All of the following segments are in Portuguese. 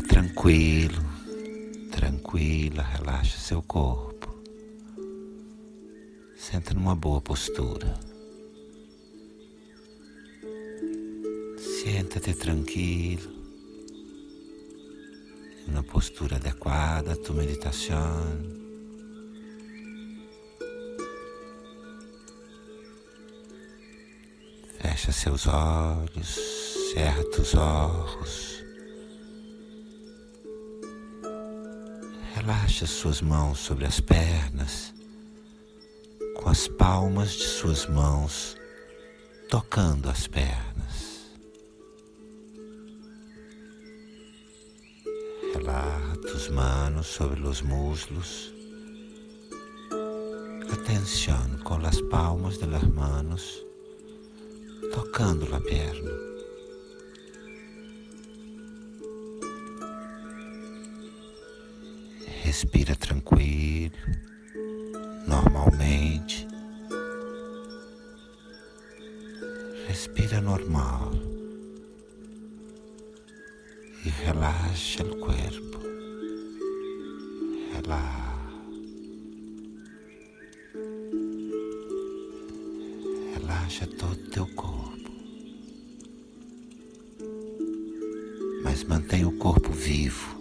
tranquilo, tranquila, relaxa seu corpo. Senta numa boa postura. Senta-te tranquilo, uma postura adequada à tua meditação. Fecha seus olhos, cerra os olhos. Relaxa suas mãos sobre as pernas, com as palmas de suas mãos tocando as pernas. Relaxa tus manos sobre os muslos. Atenção com as palmas de las manos tocando la perna. Respira tranquilo, normalmente. Respira normal e relaxa o corpo. Relaxa. Relaxa todo teu corpo. Mas mantenha o corpo vivo,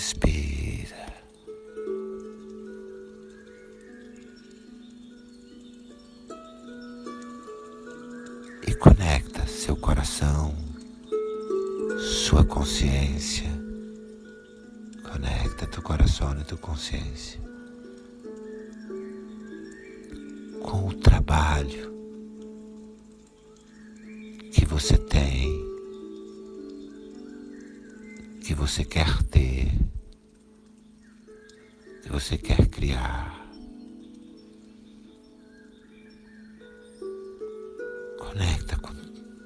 Respira. E conecta seu coração, sua consciência. Conecta teu coração e tua consciência com o trabalho que você tem, você quer ter, que você quer criar. Conecta com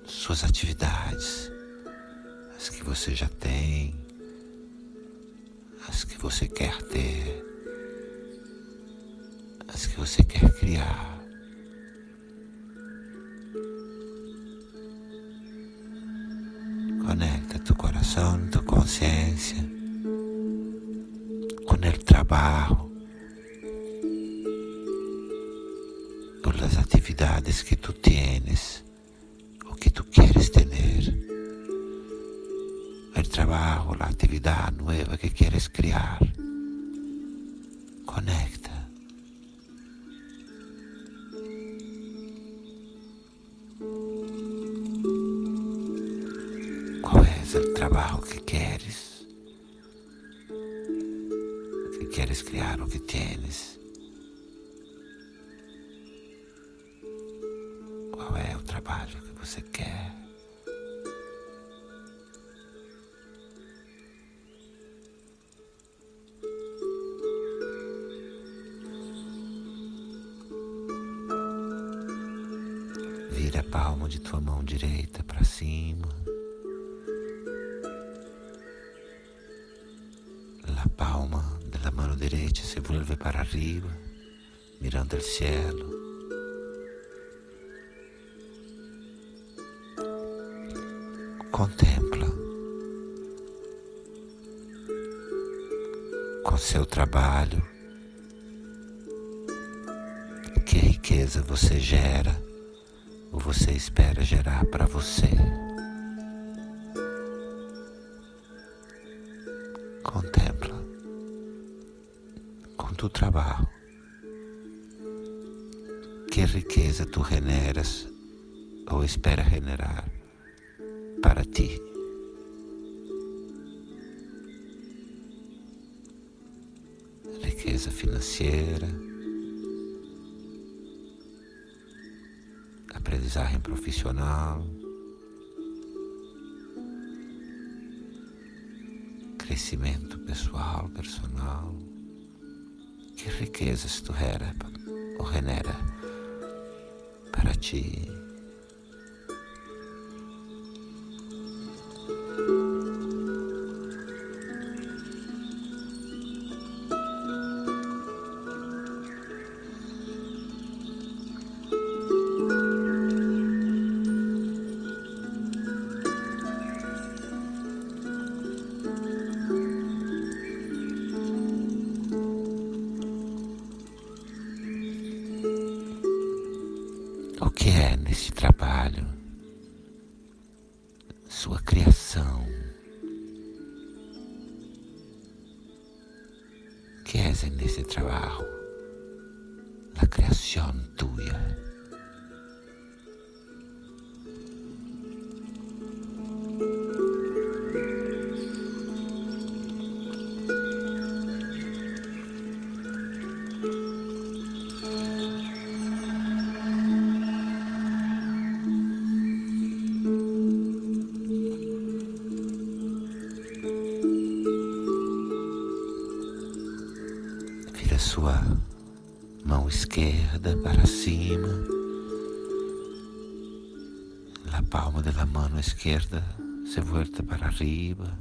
suas atividades, as que você já tem, as que você quer ter, as que você quer criar. Conciencia con el trabajo, con las actividades que tú tienes o que tú quieres tener. El trabajo, la actividad nueva que quieres crear. Conecta. ¿Cuál es el trabajo que quieres? Quieres crear o que tienes? Qual é o trabalho que você quer? Vira a palma de tua mão direita para cima. Derecha se vuelve para arriba, mirando el cielo. Contempla com seu trabalho que riqueza você gera ou você espera gerar para você. Tu trabalho que riqueza tu generas ou espera generar para ti. Riqueza financeira, aprendizagem profissional, crescimento pessoal, personal. Que riquezas tu gera ou genera para ti? Nesse trabalho, sua criação. Que és nesse trabalho, a criação tua. Mão esquerda para cima, a palma da mão esquerda se volta para arriba.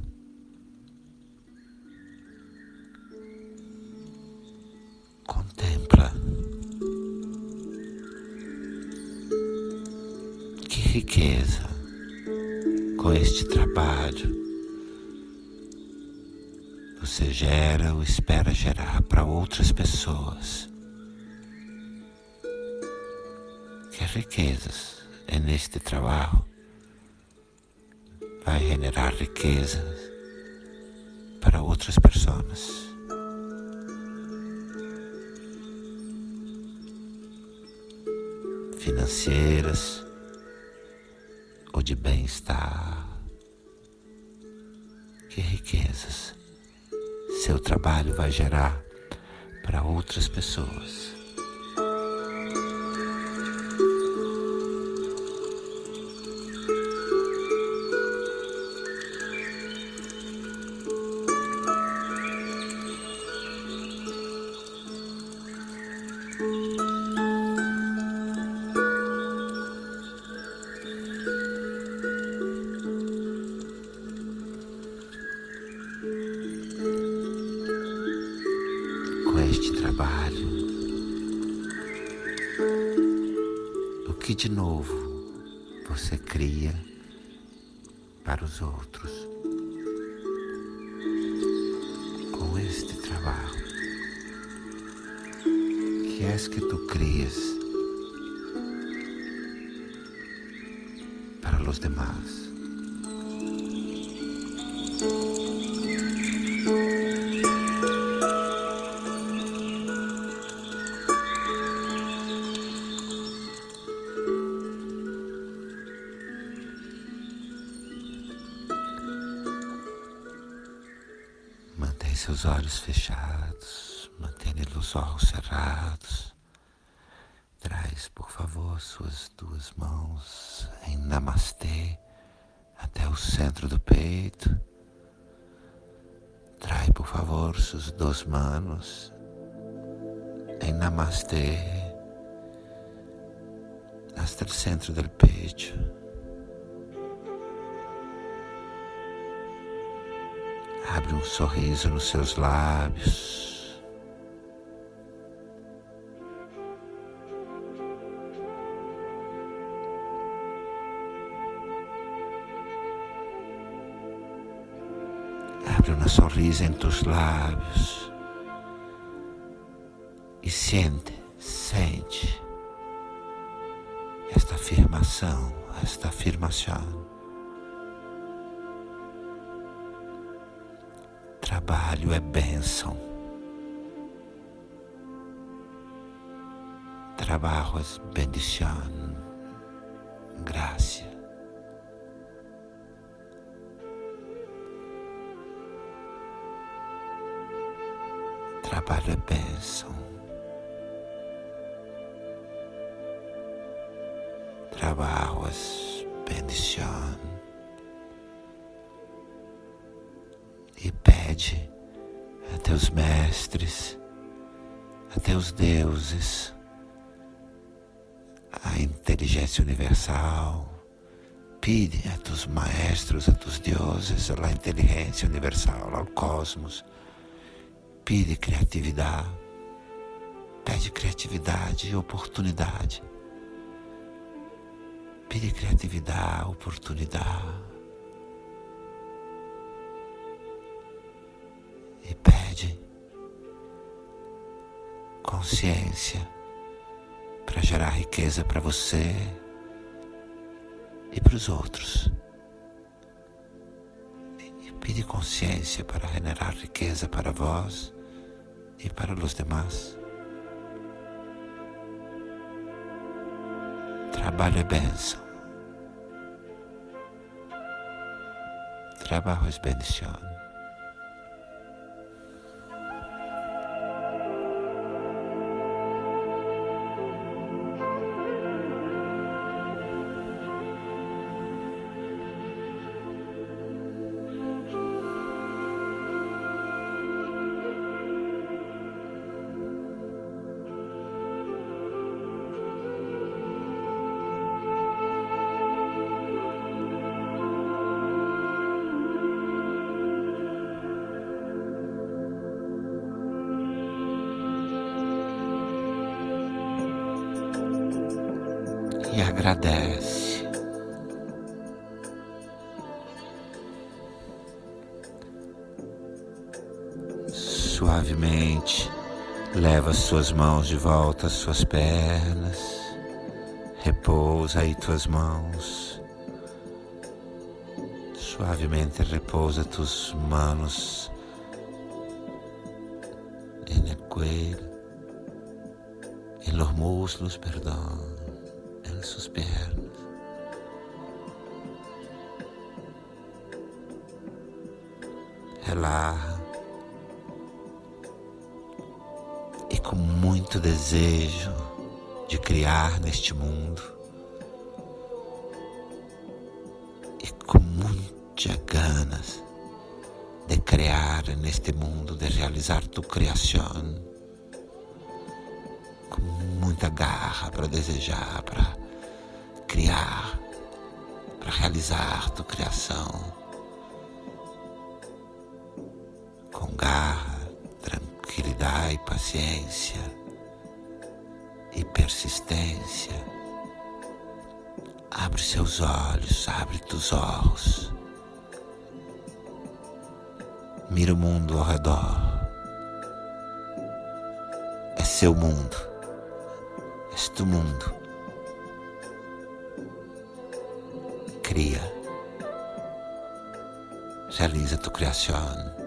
Contempla. Que riqueza com este trabalho você gera ou espera gerar para outras pessoas. Que riquezas é neste trabalho vai generar riquezas para outras pessoas. Financeiras ou de bem-estar. Que riquezas seu trabalho vai gerar para outras pessoas. Este trabalho. O que de novo você cria para os outros com este trabalho? Que és que tu crias para os demais? Seus olhos fechados, mantenha os olhos cerrados. Traz, por favor, suas duas mãos em Namastê até o centro do peito. Traz, por favor, suas duas mãos em Namastê hasta o centro do peito. Abre um sorriso nos seus lábios. Abre uma sorriso em teus lábios e sente, sente esta afirmação, esta afirmação. Trabalho é bênção. Trabalho é bendição, graça. Trabalho é bênção. Trabalho é teus mestres, a teus deuses, a inteligência universal. Pide a tus maestros, a tus deuses, a inteligência universal, ao cosmos. Pide criatividade. Pede criatividade e oportunidade. Pede criatividade, oportunidade. e pede consciência para gerar riqueza para você, e para os outros. E pede consciência para generar riqueza para vós e para os demais. Trabalho é bênção. Trabalho é bendição. E agradece. Suavemente leva suas mãos de volta às suas pernas, repousa aí tuas mãos. Suavemente repousa tus manos en el cuello, en los muslos, perdón em suas pernas. Relaxa e com muito desejo de criar neste mundo e com muitas ganas de criar neste mundo, de realizar tu criação com muita garra para desejar, para criar, para realizar tua criação com garra, tranquilidade paciência e persistência. Abre seus olhos, abre teus olhos. Mira o mundo ao redor. É seu mundo. É tu mundo. Cria, realiza tu criação.